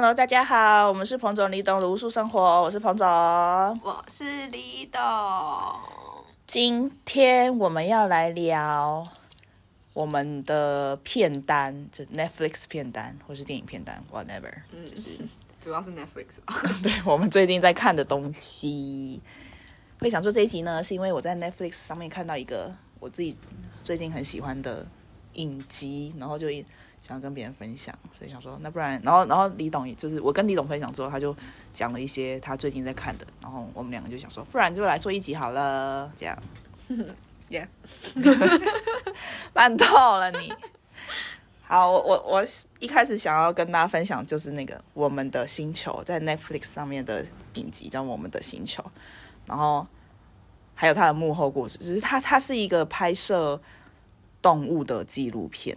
Hello，大家好，我们是彭总李董的无数生活，我是彭总。我是李董。今天我们要来聊我们的片单，就 Netflix 片单或是电影片单，whatever。嗯，主要是 Netflix 吧。对我们最近在看的东西。会想做这一集呢，是因为我在 Netflix 上面看到一个我自己最近很喜欢的影集，然后就一想要跟别人分享，所以想说那不然，然后然后李董也就是我跟李董分享之后，他就讲了一些他最近在看的，然后我们两个就想说，不然就来做一集好了，这样。Yeah，烂透了你。好，我我我一开始想要跟大家分享就是那个《我们的星球》在 Netflix 上面的影集叫《我们的星球》，然后还有它的幕后故事，只是它它是一个拍摄动物的纪录片，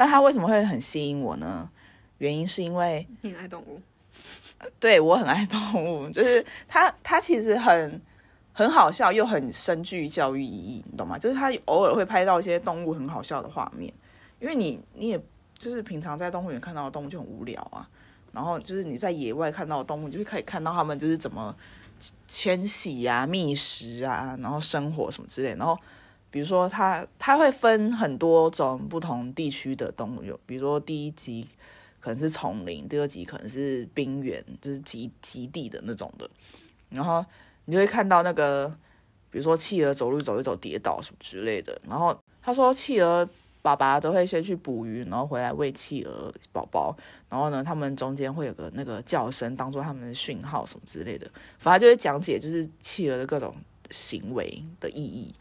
但它为什么会很吸引我呢？原因是因为你爱动物。对我很爱动物，就是它它其实很很好笑，又很深具教育意义，你懂吗？就是它偶尔会拍到一些动物很好笑的画面，因为你你也就是平常在动物园看到的动物就很无聊啊，然后就是你在野外看到的动物，你就会可以看到它们就是怎么迁徙啊、觅食啊，然后生活什么之类。然后比如说它它会分很多种不同地区的动物，比如说第一集可能是丛林，第二集可能是冰原，就是极极地的那种的。然后你就会看到那个，比如说企鹅走路走一走跌倒什么之类的。然后他说，企鹅爸爸都会先去捕鱼，然后回来喂企鹅宝宝。然后呢，他们中间会有个那个叫声，当做他们的讯号什么之类的。反正就是讲解就是企鹅的各种行为的意义，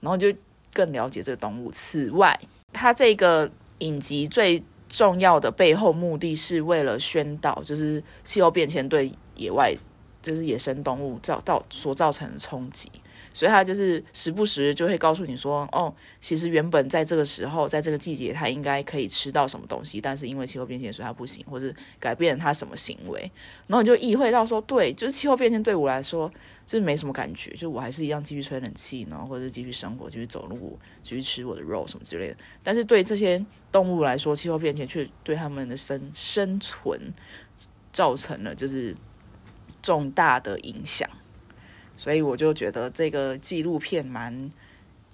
然后就更了解这个动物。此外，它这个影集最重要的背后目的是为了宣导，就是气候变迁对野外就是野生动物造造所造成的冲击，所以它就是时不时就会告诉你说，哦，其实原本在这个时候，在这个季节，它应该可以吃到什么东西，但是因为气候变迁，所以它不行，或是改变它什么行为，然后你就意会到说，对，就是气候变迁对我来说就是没什么感觉，就我还是一样继续吹冷气，然后或者继续生活，继续走路，继续吃我的肉什么之类的。但是对这些动物来说，气候变迁却对他们的生生存造成了就是重大的影响，所以我就觉得这个纪录片蛮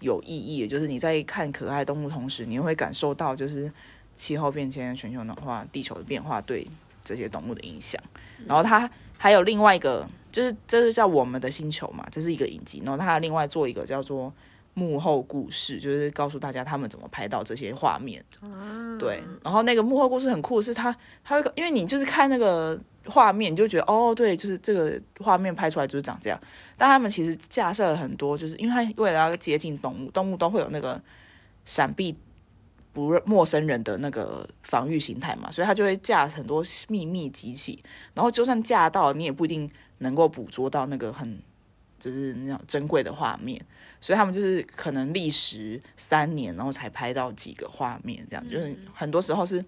有意义的。就是你在看可爱动物同时，你会感受到就是气候变迁、全球暖化、地球的变化对这些动物的影响。然后它还有另外一个，就是这是叫我们的星球嘛，这是一个影集。然后他另外做一个叫做幕后故事，就是告诉大家他们怎么拍到这些画面。对，然后那个幕后故事很酷，是它它会因为你就是看那个画面，你就觉得哦，对，就是这个画面拍出来就是长这样。但他们其实架设了很多，就是因为他为了要接近动物，动物都会有那个闪避不陌生人的那个防御形态嘛，所以他就会架很多秘密机器。然后就算架到，你也不一定能够捕捉到那个很就是那种珍贵的画面。所以他们就是可能历时三年，然后才拍到几个画面，这样就是很多时候是，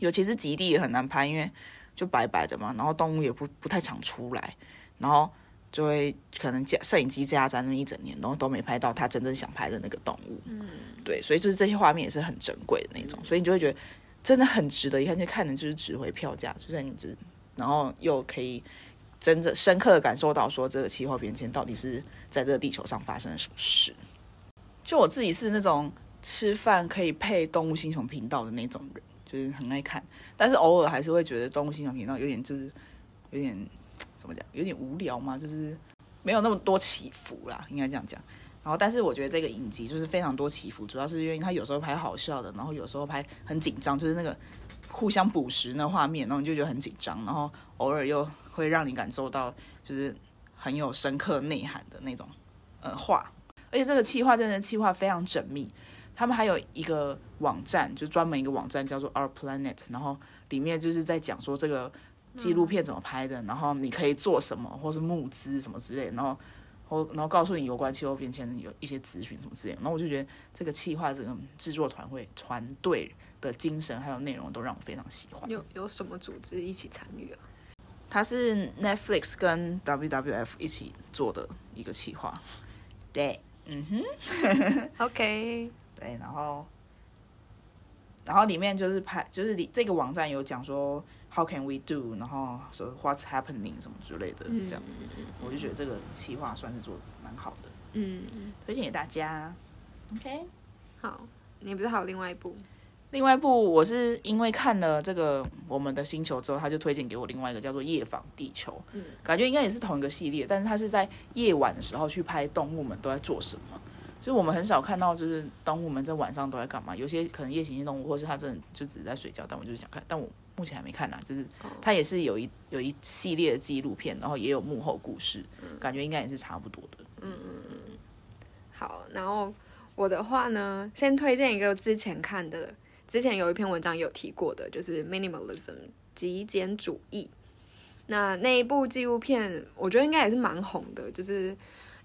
尤其是极地也很难拍，因为就白白的嘛，然后动物也不不太常出来，然后就会可能架摄影机架在那一整年，然后都没拍到他真正想拍的那个动物。嗯，对，所以就是这些画面也是很珍贵的那种，所以你就会觉得真的很值得一看，就看的就是值回票价，就算你就，然后又可以。真正深刻的感受到，说这个气候变迁到底是在这个地球上发生了什么事。就我自己是那种吃饭可以配动物星球频道的那种人，就是很爱看，但是偶尔还是会觉得动物星球频道有点就是有点怎么讲，有点无聊嘛，就是没有那么多起伏啦，应该这样讲。然后，但是我觉得这个影集就是非常多起伏，主要是因为它有时候拍好笑的，然后有时候拍很紧张，就是那个互相捕食那画面，然后你就觉得很紧张，然后偶尔又会让你感受到就是很有深刻内涵的那种呃画，而且这个企划真的企划非常缜密。他们还有一个网站，就专门一个网站叫做 Our Planet，然后里面就是在讲说这个纪录片怎么拍的，然后你可以做什么，或是募资什么之类的，然后或然后告诉你有关气候变迁的有一些资讯什么之类的。然后我就觉得这个企划这个制作团会团队的精神还有内容都让我非常喜欢。有有什么组织一起参与啊？它是 Netflix 跟 WWF 一起做的一个企划。对，嗯哼，OK，对，然后然后里面就是拍，就是里这个网站有讲说，how can we do，然后说 what's happening 什么之类的嗯这样子，我就觉得这个企划算是做的蛮好的，嗯，推荐给大家。OK，好，你不是还有另外一部？另外一部我是因为看了这个《我们的星球》之后，他就推荐给我另外一个叫做《夜访地球》，嗯，感觉应该也是同一个系列，但是他是在夜晚的时候去拍动物们都在做什么。所以我们很少看到，就是动物们在晚上都在干嘛。有些可能夜行性动物，或是它真的就只是在睡觉，但我就是想看，但我目前还没看呢、就是它也是有一有一系列的纪录片，然后也有幕后故事，感觉应该也是差不多的。嗯嗯嗯好，然后我的话呢，先推荐一个之前看的，之前有一篇文章有提过的，就是 minimalism 极简主义。那那一部纪录片，我觉得应该也是蛮红的，就是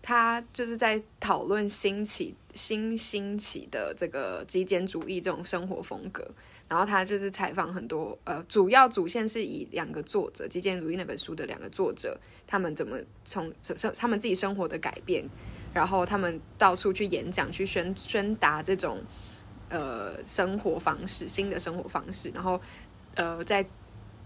它就是在讨论兴起新兴起的这个极简主义这种生活风格。然后他就是采访很多，呃，主要主线是以两个作者《极简主义》那本书的两个作者，他们怎么从生他们自己生活的改变，然后他们到处去演讲，去宣宣达这种呃生活方式，新的生活方式，然后呃再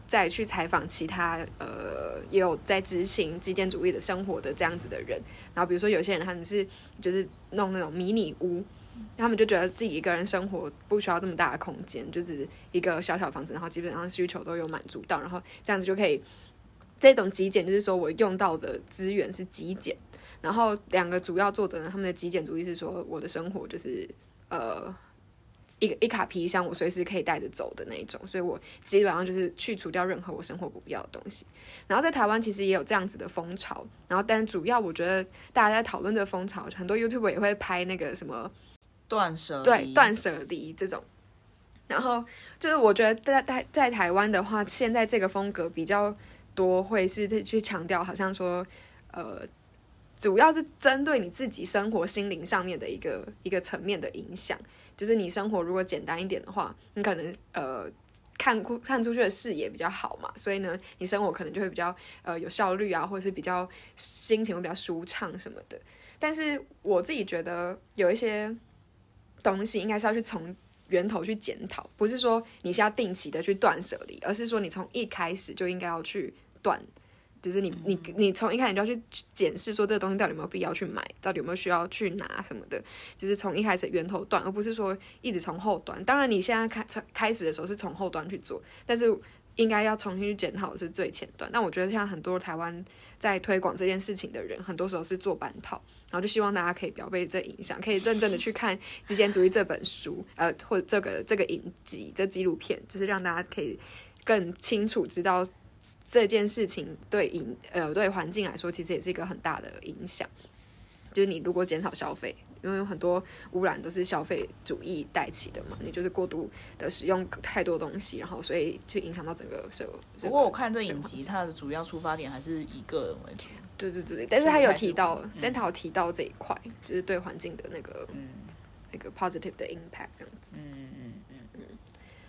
再去采访其他呃也有在执行极简主义的生活的这样子的人，然后比如说有些人他们是就是弄那种迷你屋。他们就觉得自己一个人生活不需要这么大的空间，就是一个小小房子，然后基本上需求都有满足到，然后这样子就可以。这种极简就是说我用到的资源是极简，然后两个主要作者呢，他们的极简主义是说我的生活就是呃一个一卡皮箱，我随时可以带着走的那一种，所以我基本上就是去除掉任何我生活不必要的东西。然后在台湾其实也有这样子的风潮，然后但主要我觉得大家在讨论这个风潮，很多 YouTube 也会拍那个什么。断舍离对断舍离这种，然后就是我觉得在在在台湾的话，现在这个风格比较多，会是去强调，好像说呃，主要是针对你自己生活心灵上面的一个一个层面的影响。就是你生活如果简单一点的话，你可能呃看看出去的视野比较好嘛，所以呢，你生活可能就会比较呃有效率啊，或者是比较心情会比较舒畅什么的。但是我自己觉得有一些。东西应该是要去从源头去检讨，不是说你是要定期的去断舍离，而是说你从一开始就应该要去断，就是你你你从一开始就要去检视说这个东西到底有没有必要去买，到底有没有需要去拿什么的，就是从一开始源头断，而不是说一直从后端。当然你现在开开始的时候是从后端去做，但是应该要重新去检讨的是最前端。但我觉得像很多台湾在推广这件事情的人，很多时候是做半套。然后就希望大家可以不要被这影响，可以认真的去看《极简主义》这本书，呃，或者这个这个影集、这纪录片，就是让大家可以更清楚知道这件事情对影呃对环境来说，其实也是一个很大的影响。就是你如果减少消费，因为有很多污染都是消费主义带起的嘛，你就是过度的使用太多东西，然后所以就影响到整个社会。不过我看这影集，它的主要出发点还是以个人为主。对对对对，但是他有提到，但他有提到这一块，就是对环境的那个，嗯，那个 positive 的 impact 这样子。嗯嗯嗯嗯。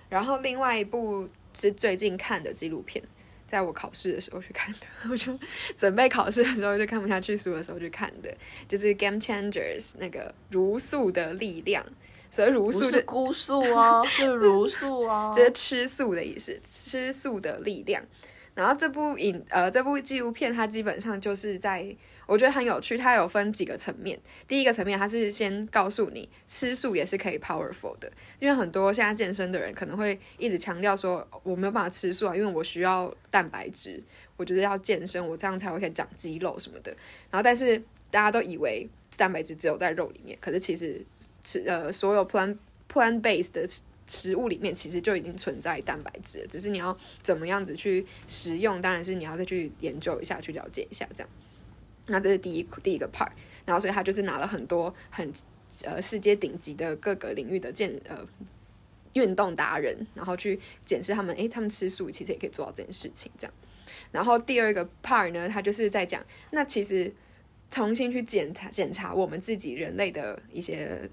然后另外一部是最近看的纪录片，在我考试的时候去看的，我就准备考试的时候就看不下去书的时候去看的，就是《Game Changers》那个如素的力量。所以如素是 孤素哦，是如素哦，这是吃素的意思，吃素的力量。然后这部影呃这部纪录片，它基本上就是在我觉得很有趣，它有分几个层面。第一个层面，它是先告诉你吃素也是可以 powerful 的，因为很多现在健身的人可能会一直强调说我没有办法吃素啊，因为我需要蛋白质，我觉得要健身，我这样才会可以长肌肉什么的。然后但是大家都以为蛋白质只有在肉里面，可是其实吃呃所有 plant plant based 的。食物里面其实就已经存在蛋白质，只是你要怎么样子去食用，当然是你要再去研究一下，去了解一下这样。那这是第一第一个 part，然后所以他就是拿了很多很呃世界顶级的各个领域的健呃运动达人，然后去检视他们，诶，他们吃素其实也可以做到这件事情这样。然后第二个 part 呢，他就是在讲，那其实重新去检查检查我们自己人类的一些。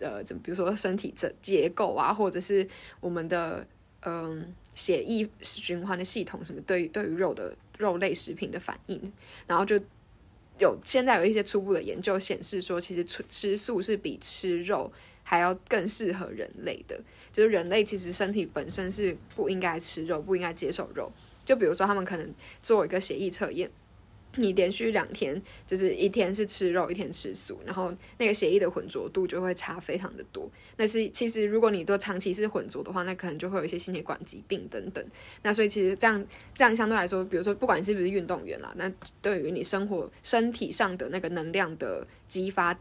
呃，怎比如说身体这结构啊，或者是我们的嗯血液循环的系统什么，对对于肉的肉类食品的反应，然后就有现在有一些初步的研究显示说，其实吃吃素是比吃肉还要更适合人类的。就是人类其实身体本身是不应该吃肉，不应该接受肉。就比如说他们可能做一个协议测验。你连续两天，就是一天是吃肉，一天吃素，然后那个血液的浑浊度就会差非常的多。那是其实如果你都长期是浑浊的话，那可能就会有一些心血管疾病等等。那所以其实这样这样相对来说，比如说不管你是不是运动员啦，那对于你生活身体上的那个能量的激发，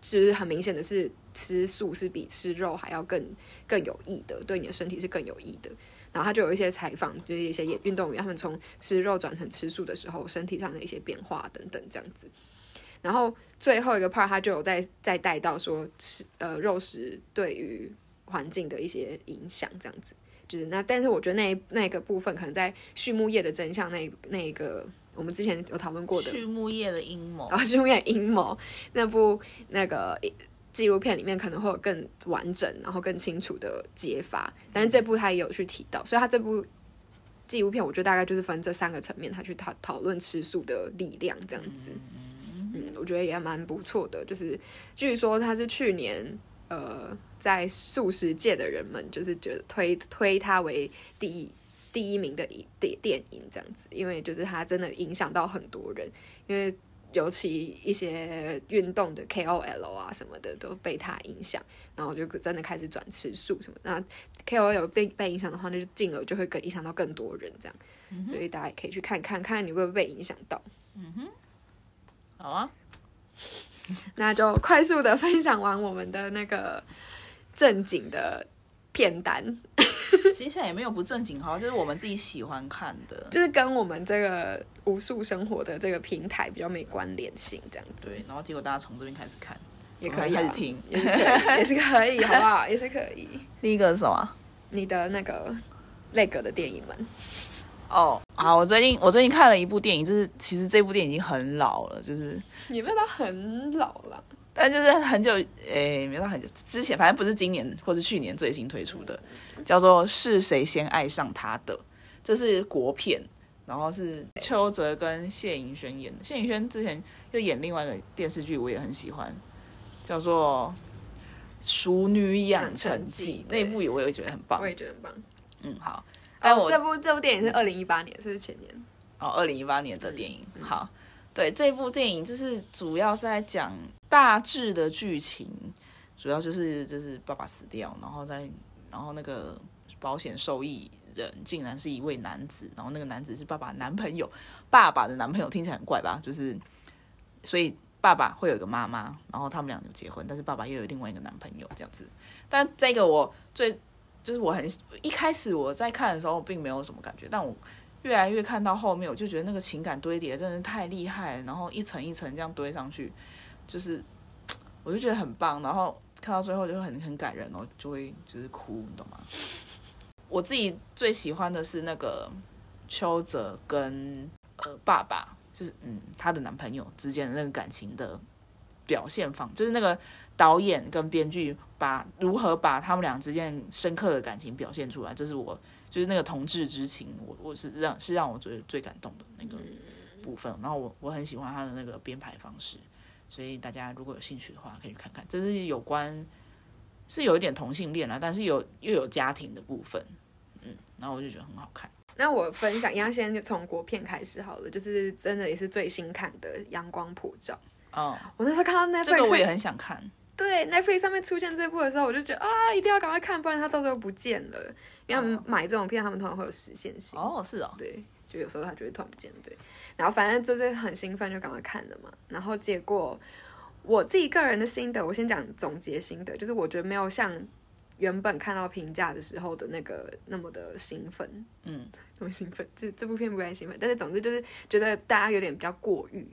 其实很明显的是吃素是比吃肉还要更更有益的，对你的身体是更有益的。然后他就有一些采访，就是一些运动员，他们从吃肉转成吃素的时候，身体上的一些变化等等这样子。然后最后一个 part，他就有再再带到说吃呃肉食对于环境的一些影响这样子。就是那，但是我觉得那那个部分可能在畜牧业的真相那那个，我们之前有讨论过的畜牧业的阴谋啊，畜牧业阴谋那部那个。纪录片里面可能会有更完整，然后更清楚的解法，但是这部他也有去提到，所以他这部纪录片，我觉得大概就是分这三个层面，他去讨讨论吃素的力量这样子。嗯，我觉得也蛮不错的。就是据说他是去年呃，在素食界的人们就是觉得推推他为第一第一名的一电电影这样子，因为就是他真的影响到很多人，因为。尤其一些运动的 KOL 啊什么的都被他影响，然后就真的开始转吃素什么。那 KOL 被被影响的话，那就进而就会更影响到更多人这样。所以大家也可以去看看看你会不会被影响到。嗯哼，好啊，那就快速的分享完我们的那个正经的片单。接下来也没有不正经哈，就是我们自己喜欢看的，就是跟我们这个无数生活的这个平台比较没关联性这样子。对，然后结果大家从这边开始看，也可以开始听，也是可以，好不好？也是可以。第一个是什么？你的那个那个的电影们。哦，好，我最近我最近看了一部电影，就是其实这部电影已经很老了，就是也没有到很老了。但就是很久，诶，没到很久之前，反正不是今年或是去年最新推出的，叫做《是谁先爱上他的》，这是国片，然后是邱泽跟谢盈萱演的。谢盈萱之前又演另外一个电视剧，我也很喜欢，叫做《熟女养成记》，那一部也我也觉得很棒，我也觉得很棒。嗯，好。但我这部这部电影是二零一八年，是不是前年？哦，二零一八年的电影。好，对，这部电影就是主要是在讲。大致的剧情主要就是就是爸爸死掉，然后在然后那个保险受益人竟然是一位男子，然后那个男子是爸爸男朋友，爸爸的男朋友听起来很怪吧？就是所以爸爸会有一个妈妈，然后他们俩就结婚，但是爸爸又有另外一个男朋友这样子。但这个我最就是我很一开始我在看的时候并没有什么感觉，但我越来越看到后面，我就觉得那个情感堆叠真的是太厉害，然后一层一层这样堆上去。就是，我就觉得很棒，然后看到最后就很很感人哦，就会就是哭，你懂吗？我自己最喜欢的是那个邱泽跟呃爸爸，就是嗯他的男朋友之间的那个感情的表现方，就是那个导演跟编剧把如何把他们俩之间深刻的感情表现出来，这是我就是那个同志之情，我我是让是让我最最感动的那个部分，然后我我很喜欢他的那个编排方式。所以大家如果有兴趣的话，可以去看看。这是有关，是有一点同性恋啊，但是有又有家庭的部分，嗯，然后我就觉得很好看。那我分享，一样先从国片开始好了，就是真的也是最新看的《阳光普照》。哦，我那时候看到那这个我也很想看。对，Netflix 上面出现这部的时候，我就觉得啊，一定要赶快看，不然它到时候不见了。因为他们买这种片，他们通常会有实现性。哦，是哦，对，就有时候它就会突然不见，对。然后反正就是很兴奋，就赶快看了嘛。然后结果我自己个人的心得，我先讲总结心得，就是我觉得没有像原本看到评价的时候的那个那么的兴奋，嗯，那么兴奋。这这部片不该兴奋，但是总之就是觉得大家有点比较过誉。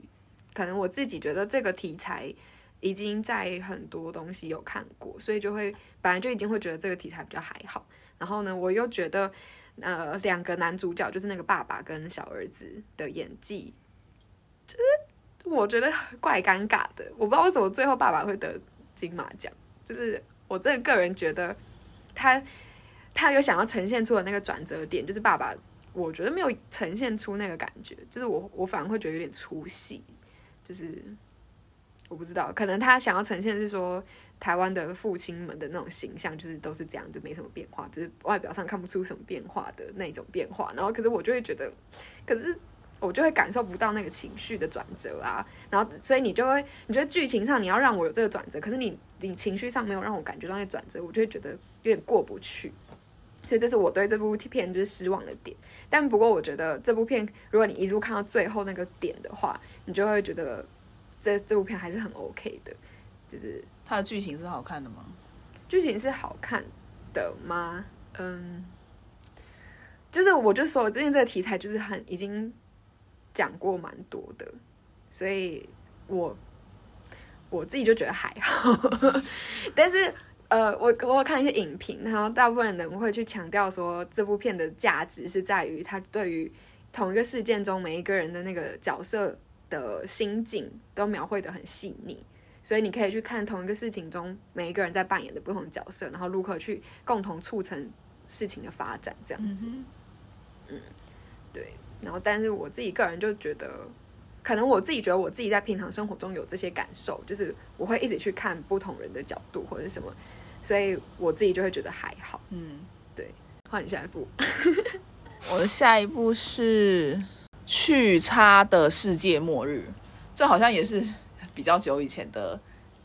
可能我自己觉得这个题材已经在很多东西有看过，所以就会本来就已经会觉得这个题材比较还好。然后呢，我又觉得。呃，两个男主角就是那个爸爸跟小儿子的演技，就是我觉得怪尴尬的。我不知道为什么最后爸爸会得金马奖，就是我真的个人觉得他他有想要呈现出的那个转折点，就是爸爸，我觉得没有呈现出那个感觉，就是我我反而会觉得有点出戏，就是我不知道，可能他想要呈现是说台湾的父亲们的那种形象，就是都是这样，就没什么变化，就是外表上看不出什么变化的那种变化。然后，可是我就会觉得，可是我就会感受不到那个情绪的转折啊。然后，所以你就会，你觉得剧情上你要让我有这个转折，可是你你情绪上没有让我感觉到那转折，我就会觉得有点过不去。所以这是我对这部片就是失望的点。但不过我觉得这部片，如果你一路看到最后那个点的话，你就会觉得这这部片还是很 OK 的。就是它的剧情是好看的吗？剧情是好看的吗？嗯，就是我就说，最近这个题材就是很已经讲过蛮多的，所以我我自己就觉得还好，但是。呃，我我有看一些影评，然后大部分人会去强调说，这部片的价值是在于它对于同一个事件中每一个人的那个角色的心境都描绘的很细腻，所以你可以去看同一个事情中每一个人在扮演的不同角色，然后如何去共同促成事情的发展，这样子。嗯，对。然后，但是我自己个人就觉得，可能我自己觉得我自己在平常生活中有这些感受，就是我会一直去看不同人的角度或者什么。所以我自己就会觉得还好，嗯，对。换你下一步，我的下一步是《去差的世界末日》，这好像也是 比较久以前的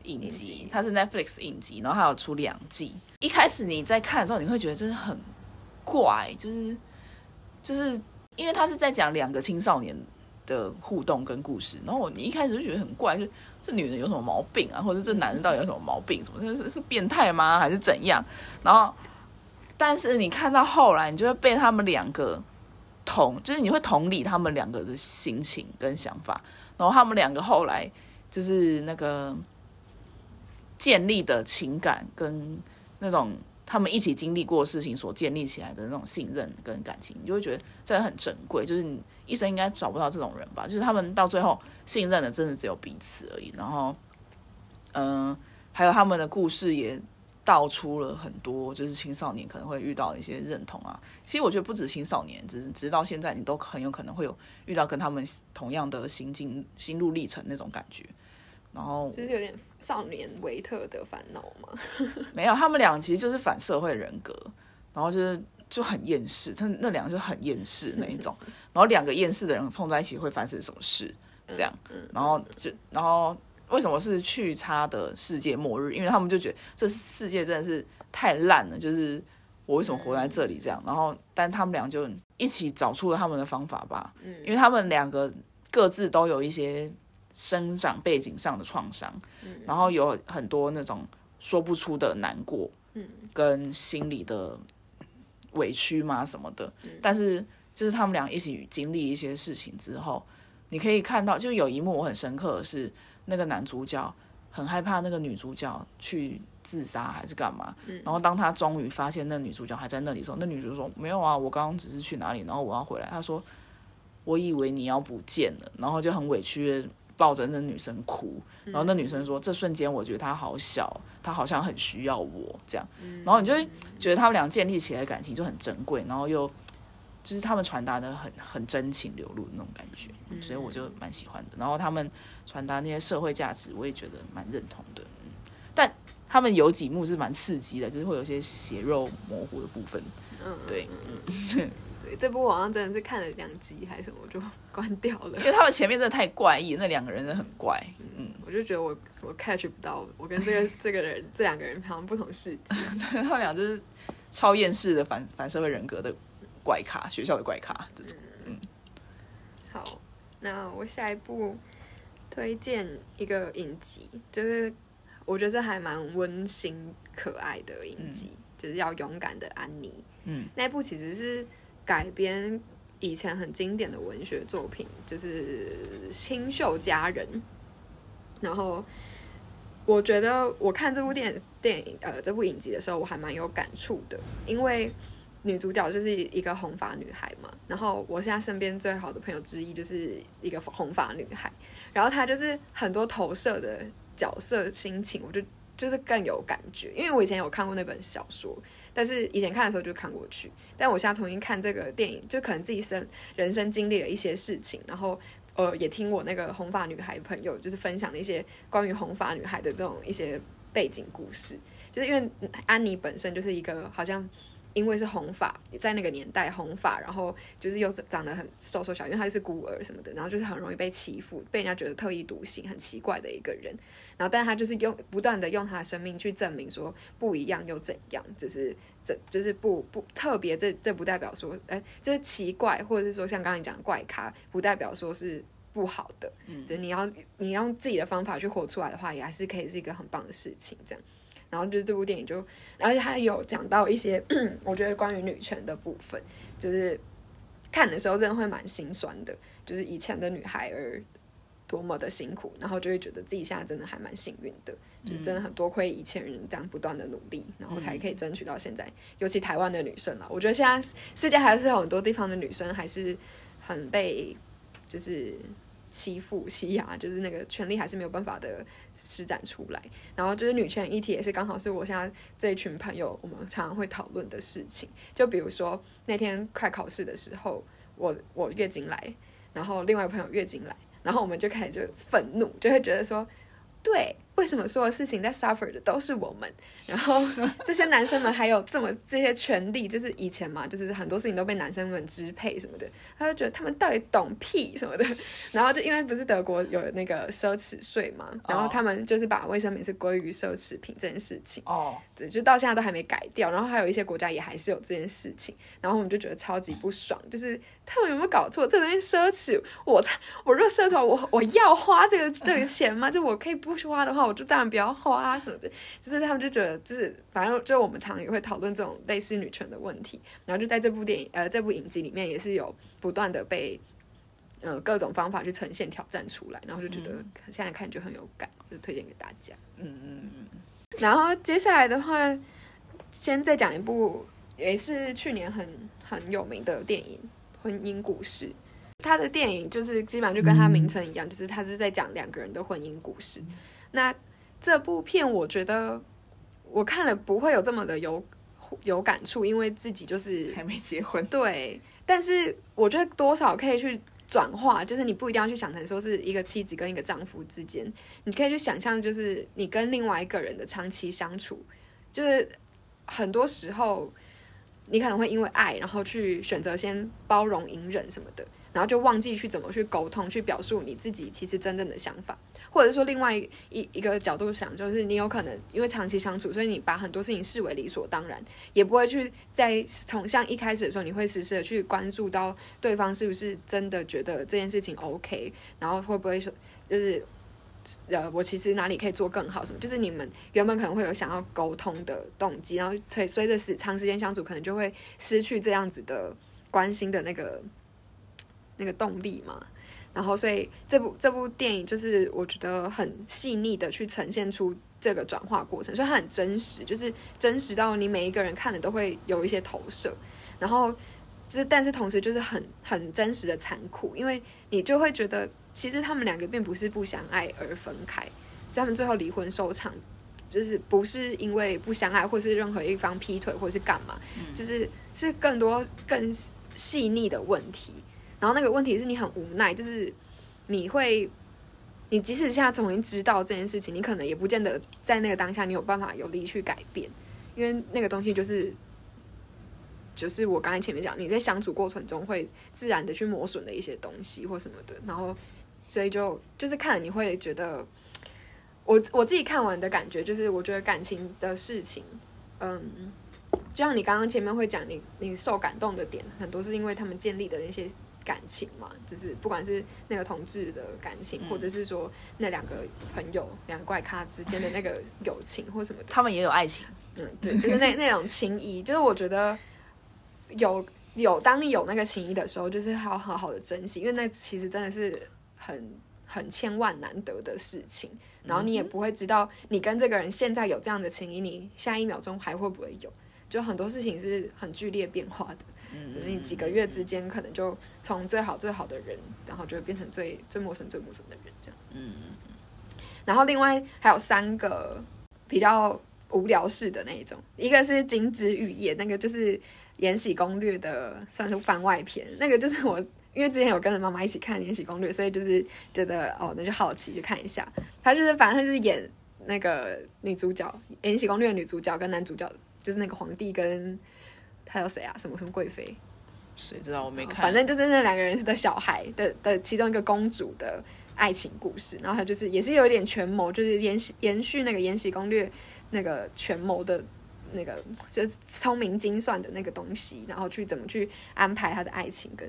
影集，它是 Netflix 影集，然后它有出两季。一开始你在看的时候，你会觉得真的很怪，就是就是因为它是在讲两个青少年。的互动跟故事，然后你一开始就觉得很怪，就这女人有什么毛病啊，或者这男人到底有什么毛病？什么是是变态吗？还是怎样？然后，但是你看到后来，你就会被他们两个同，就是你会同理他们两个的心情跟想法，然后他们两个后来就是那个建立的情感跟那种。他们一起经历过事情所建立起来的那种信任跟感情，你就会觉得真的很珍贵。就是你一生应该找不到这种人吧？就是他们到最后信任的真的只有彼此而已。然后，嗯，还有他们的故事也道出了很多，就是青少年可能会遇到一些认同啊。其实我觉得不止青少年，只是直到现在，你都很有可能会有遇到跟他们同样的心境、心路历程那种感觉。然后就是有点少年维特的烦恼吗？没有，他们俩其实就是反社会人格，然后就是就很厌世，他那两个就很厌世那一种，然后两个厌世的人碰在一起会发生什么事？这样，然后就然后为什么是去差的世界末日？因为他们就觉得这世界真的是太烂了，就是我为什么活在这里？这样，然后但他们俩就一起找出了他们的方法吧，嗯，因为他们两个各自都有一些。生长背景上的创伤，然后有很多那种说不出的难过，跟心里的委屈嘛什么的。但是就是他们俩一起经历一些事情之后，你可以看到，就有一幕我很深刻的是，那个男主角很害怕那个女主角去自杀还是干嘛。然后当他终于发现那女主角还在那里的时候，那女主角说：“没有啊，我刚刚只是去哪里，然后我要回来。”他说：“我以为你要不见了。”然后就很委屈。抱着那女生哭，然后那女生说：“这瞬间我觉得她好小，她好像很需要我这样。”然后你就会觉得他们俩建立起来的感情就很珍贵，然后又就是他们传达的很很真情流露那种感觉，所以我就蛮喜欢的。然后他们传达那些社会价值，我也觉得蛮认同的。但他们有几幕是蛮刺激的，就是会有些血肉模糊的部分。嗯，对。嗯。对这部好像真的是看了两集还是什么，我就 关掉了。因为他们前面真的太怪异，那两个人真的很怪。嗯，我就觉得我我 catch 不到，我跟这个这个人这两个人好像不同世界。他们俩就是超厌世的反反社会人格的怪咖，学校的怪咖这种。嗯，好，那我下一步推荐一个影集，就是我觉得还蛮温馨可爱的影集，就是要勇敢的安妮。嗯，那部其实是。改编以前很经典的文学作品，就是《清秀佳人》。然后我觉得我看这部电电影呃这部影集的时候，我还蛮有感触的，因为女主角就是一个红发女孩嘛。然后我现在身边最好的朋友之一就是一个红发女孩，然后她就是很多投射的角色心情，我就就是更有感觉，因为我以前有看过那本小说。但是以前看的时候就看过去，但我现在重新看这个电影，就可能自己生人生经历了一些事情，然后呃，也听我那个红发女孩朋友就是分享了一些关于红发女孩的这种一些背景故事，就是因为安妮本身就是一个好像。因为是红发，在那个年代红发，然后就是又长得很瘦瘦小，因为他是孤儿什么的，然后就是很容易被欺负，被人家觉得特立独行、很奇怪的一个人。然后，但是她就是用不断的用他的生命去证明说不一样又怎样，就是这就是不不特别，这这不代表说，哎，就是奇怪，或者是说像刚刚你讲怪咖，不代表说是不好的。嗯，就你要你用自己的方法去活出来的话，也还是可以是一个很棒的事情，这样。然后就是这部电影就，而且他有讲到一些我觉得关于女权的部分，就是看的时候真的会蛮心酸的，就是以前的女孩儿多么的辛苦，然后就会觉得自己现在真的还蛮幸运的，就是真的很多亏以前人这样不断的努力，然后才可以争取到现在。尤其台湾的女生了，我觉得现在世界还是有很多地方的女生还是很被就是欺负欺压，就是那个权利还是没有办法的。施展出来，然后就是女权议题也是刚好是我现在这一群朋友我们常常会讨论的事情。就比如说那天快考试的时候，我我月经来，然后另外一个朋友月经来，然后我们就开始就愤怒，就会觉得说，对。为什么所有事情在 suffer 的都是我们？然后 这些男生们还有这么这些权利，就是以前嘛，就是很多事情都被男生们支配什么的，他就觉得他们到底懂屁什么的。然后就因为不是德国有那个奢侈税嘛，然后他们就是把卫生棉是归于奢侈品这件事情。哦，对，就到现在都还没改掉。然后还有一些国家也还是有这件事情。然后我们就觉得超级不爽，就是他们有没有搞错？这东西奢侈，我我若奢侈，我我要花这个这个钱吗？就我可以不花的话。我就当然不要花什么的，就是他们就觉得，就是反正就我们常也会讨论这种类似女权的问题，然后就在这部电影呃这部影集里面也是有不断的被呃各种方法去呈现挑战出来，然后就觉得现在看就很有感，就推荐给大家。嗯嗯嗯。然后接下来的话，先再讲一部也是去年很很有名的电影《婚姻故事》。他的电影就是基本上就跟他名称一样，就是他是在讲两个人的婚姻故事。那这部片我觉得我看了不会有这么的有有感触，因为自己就是还没结婚。对，但是我觉得多少可以去转化，就是你不一定要去想成说是一个妻子跟一个丈夫之间，你可以去想象，就是你跟另外一个人的长期相处，就是很多时候你可能会因为爱，然后去选择先包容、隐忍什么的，然后就忘记去怎么去沟通，去表述你自己其实真正的想法。或者说，另外一一个角度想，就是你有可能因为长期相处，所以你把很多事情视为理所当然，也不会去在从像一开始的时候，你会时时的去关注到对方是不是真的觉得这件事情 OK，然后会不会说，就是呃，我其实哪里可以做更好什么，就是你们原本可能会有想要沟通的动机，然后随随着时长时间相处，可能就会失去这样子的关心的那个那个动力嘛。然后，所以这部这部电影就是我觉得很细腻的去呈现出这个转化过程，所以它很真实，就是真实到你每一个人看的都会有一些投射。然后，就是但是同时就是很很真实的残酷，因为你就会觉得其实他们两个并不是不相爱而分开，他们最后离婚收场，就是不是因为不相爱，或是任何一方劈腿，或是干嘛，就是是更多更细腻的问题。然后那个问题是你很无奈，就是你会，你即使现在重新知道这件事情，你可能也不见得在那个当下你有办法有力去改变，因为那个东西就是，就是我刚才前面讲，你在相处过程中会自然的去磨损的一些东西或什么的，然后所以就就是看你会觉得，我我自己看完的感觉就是，我觉得感情的事情，嗯，就像你刚刚前面会讲，你你受感动的点很多是因为他们建立的那些。感情嘛，就是不管是那个同志的感情，或者是说那两个朋友、两个怪咖之间的那个友情，或什么，他们也有爱情。嗯，对，就是那那种情谊，就是我觉得有有，当你有那个情谊的时候，就是要好好的珍惜，因为那其实真的是很很千万难得的事情。然后你也不会知道，你跟这个人现在有这样的情谊，你下一秒钟还会不会有？就很多事情是很剧烈变化的。只是你几个月之间，可能就从最好最好的人，然后就会变成最最陌生最陌生的人这样。嗯嗯嗯。然后另外还有三个比较无聊式的那一种，一个是《金枝玉叶》，那个就是《延禧攻略》的算是番外篇，那个就是我因为之前有跟着妈妈一起看《延禧攻略》，所以就是觉得哦，那就好奇就看一下。他就是反正他就是演那个女主角，《延禧攻略》的女主角跟男主角就是那个皇帝跟他有谁啊？什么什么贵妃？谁知道我没看，反正就是那两个人的小孩的的其中一个公主的爱情故事。然后他就是也是有一点权谋，就是延续延续那个《延禧攻略》那个权谋的。那个就是聪明精算的那个东西，然后去怎么去安排他的爱情跟，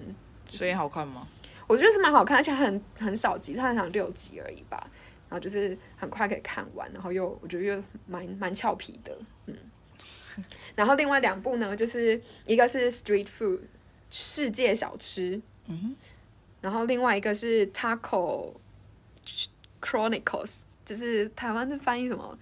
所以好看吗？我觉得是蛮好看，而且很很少集，它好像六集而已吧。然后就是很快可以看完，然后又我觉得又蛮蛮俏皮的，嗯。然后另外两部呢，就是一个是 Street Food 世界小吃，嗯然后另外一个是 Taco Chronicles，就是台湾是翻译什么？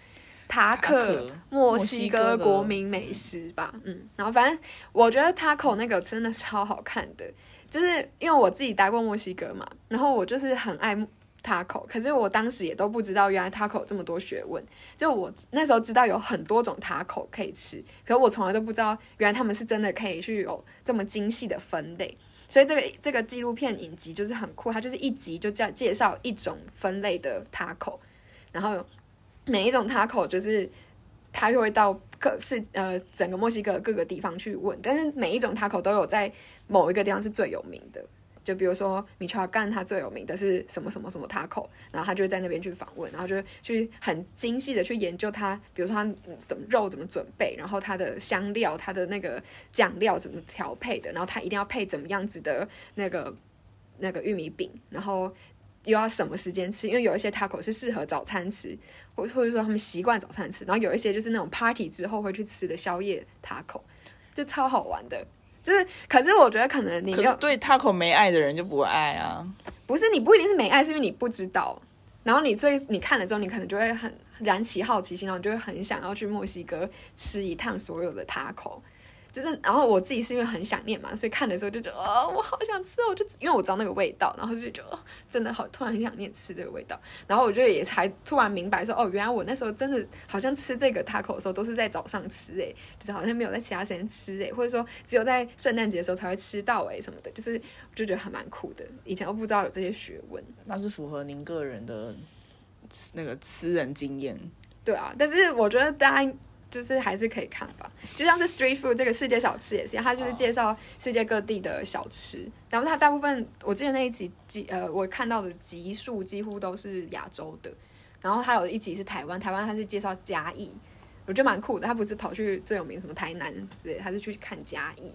塔克墨西哥国民美食吧，嗯，然后反正我觉得 taco 那个真的超好看的，就是因为我自己待过墨西哥嘛，然后我就是很爱 taco，可是我当时也都不知道原来 taco 这么多学问，就我那时候知道有很多种 taco 可以吃，可是我从来都不知道原来他们是真的可以去有这么精细的分类，所以这个这个纪录片影集就是很酷，它就是一集就叫介绍一种分类的 taco，然后。每一种 taco 就是他就会到各是呃整个墨西哥各个地方去问，但是每一种 taco 都有在某一个地方是最有名的，就比如说米乔干他最有名的是什么什么什么 taco，然后他就在那边去访问，然后就去很精细的去研究它，比如说它怎么肉怎么准备，然后它的香料、它的那个酱料怎么调配的，然后它一定要配怎么样子的那个那个玉米饼，然后。又要什么时间吃？因为有一些 taco 是适合早餐吃，或或者说他们习惯早餐吃，然后有一些就是那种 party 之后会去吃的宵夜 taco，就超好玩的。就是，可是我觉得可能你要对 taco 没爱的人就不会爱啊。不是，你不一定是没爱，是因为你不知道。然后你最你看了之后，你可能就会很燃起好奇心，然后就会很想要去墨西哥吃一趟所有的 taco。就是，然后我自己是因为很想念嘛，所以看的时候就觉得，哦，我好想吃哦，就因为我知道那个味道，然后就觉得真的好，突然很想念吃这个味道。然后我就也才突然明白说，哦，原来我那时候真的好像吃这个 taco 的时候都是在早上吃，诶，就是好像没有在其他时间吃，诶，或者说只有在圣诞节的时候才会吃到，诶，什么的，就是就觉得还蛮酷的。以前都不知道有这些学问，那是符合您个人的那个私人经验。对啊，但是我觉得大家。就是还是可以看吧，就像是 Street Food 这个世界小吃也是，它就是介绍世界各地的小吃。然后它大部分，我记得那一集集呃，我看到的集数几乎都是亚洲的。然后它有一集是台湾，台湾它是介绍嘉义，我觉得蛮酷的。他不是跑去最有名什么台南之类，他是去看嘉义。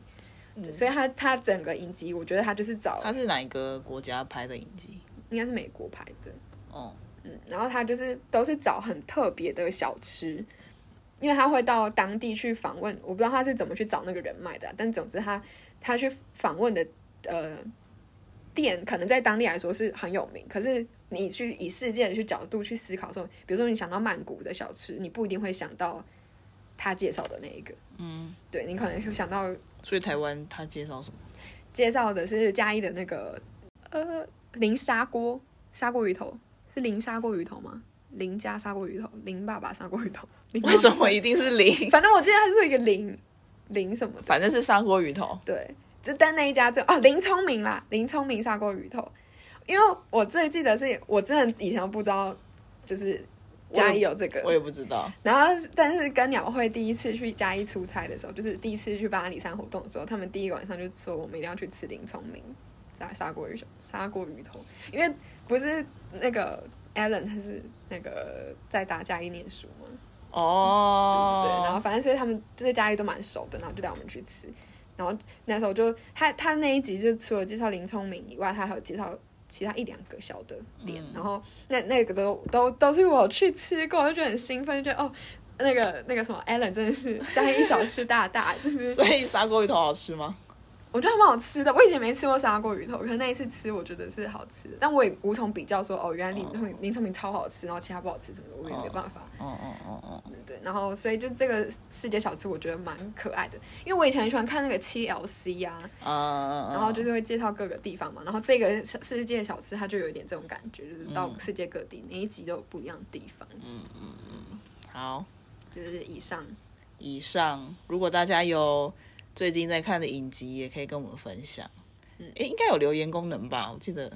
嗯所以他他整个影集，我觉得他就是找他是哪一个国家拍的影集？应该是美国拍的。哦，嗯，然后他就是都是找很特别的小吃。因为他会到当地去访问，我不知道他是怎么去找那个人脉的，但总之他他去访问的呃店，可能在当地来说是很有名。可是你去以世界的去角度去思考的时候，比如说你想到曼谷的小吃，你不一定会想到他介绍的那一个。嗯，对你可能就想到。所以台湾他介绍什么？介绍的是嘉义的那个呃零砂锅砂锅鱼头，是零砂锅鱼头吗？林家砂锅鱼头，林爸爸砂锅鱼头，为什么一定是林？反正我记得它是一个林林什么的，反正是砂锅鱼头。对，就但那一家最哦林聪明啦，林聪明砂锅鱼头。因为我最记得是我真的以前不知道，就是嘉义有这个，我也不知道。然后，但是跟鸟会第一次去嘉义出差的时候，就是第一次去巴黎山活动的时候，他们第一个晚上就说我们一定要去吃林聪明砂砂锅鱼头，砂锅鱼头，因为不是那个。Allen 他是那个在大嘉义念书嘛？哦，对，然后反正所以他们就在嘉义都蛮熟的，然后就带我们去吃。然后那时候就他他那一集就除了介绍林聪明以外，他还有介绍其他一两个小的店。然后那那个都都都是我去吃过，就觉得很兴奋，就觉得哦，那个那个什么 Allen 真的是嘉义小吃大大，就是所以砂锅鱼头好吃吗？我觉得还蛮好吃的，我以前没吃过砂锅鱼头，可是那一次吃，我觉得是好吃的。但我也无从比较说，哦，原来林聪林聪明超好吃，然后其他不好吃什么的，我也没办法。哦哦哦哦，对。然后，所以就这个世界小吃，我觉得蛮可爱的，因为我以前很喜欢看那个七 L C 呀，然后就是会介绍各个地方嘛。然后这个世界小吃，它就有一点这种感觉，就是到世界各地每一集都有不一样的地方。嗯嗯嗯，好，就是以上。以上，如果大家有。最近在看的影集也可以跟我们分享。嗯诶，应该有留言功能吧？我记得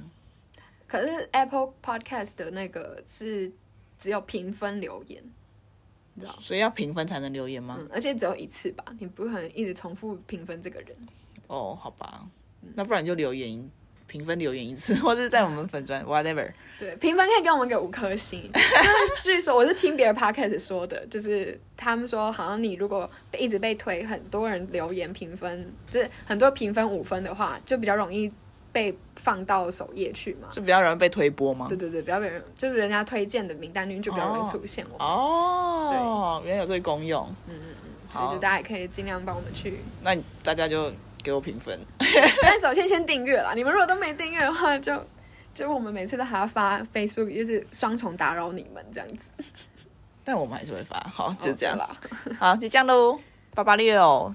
可是 Apple Podcast 的那个是只有评分留言，你知道？所以要评分才能留言吗？嗯，而且只有一次吧，你不可能一直重复评分这个人。哦，好吧，那不然就留言评分留言一次，或者在我们粉专 whatever。对，评分可以给我们给五颗星。就是据说我是听别人 podcast 说的，就是他们说好像你如果被一直被推，很多人留言评分，就是很多评分五分的话，就比较容易被放到首页去嘛。就比较容易被推播吗对？对对，比较被人就是人家推荐的名单里面就比较容易出现我们，哦，原来有这个功用嗯嗯，所以就大家也可以尽量帮我们去。那大家就给我评分。但首先先订阅啦，你们如果都没订阅的话，就就我们每次都还要发 Facebook，就是双重打扰你们这样子。但我们还是会发，好，就这样啦。好，就这样喽，八八六。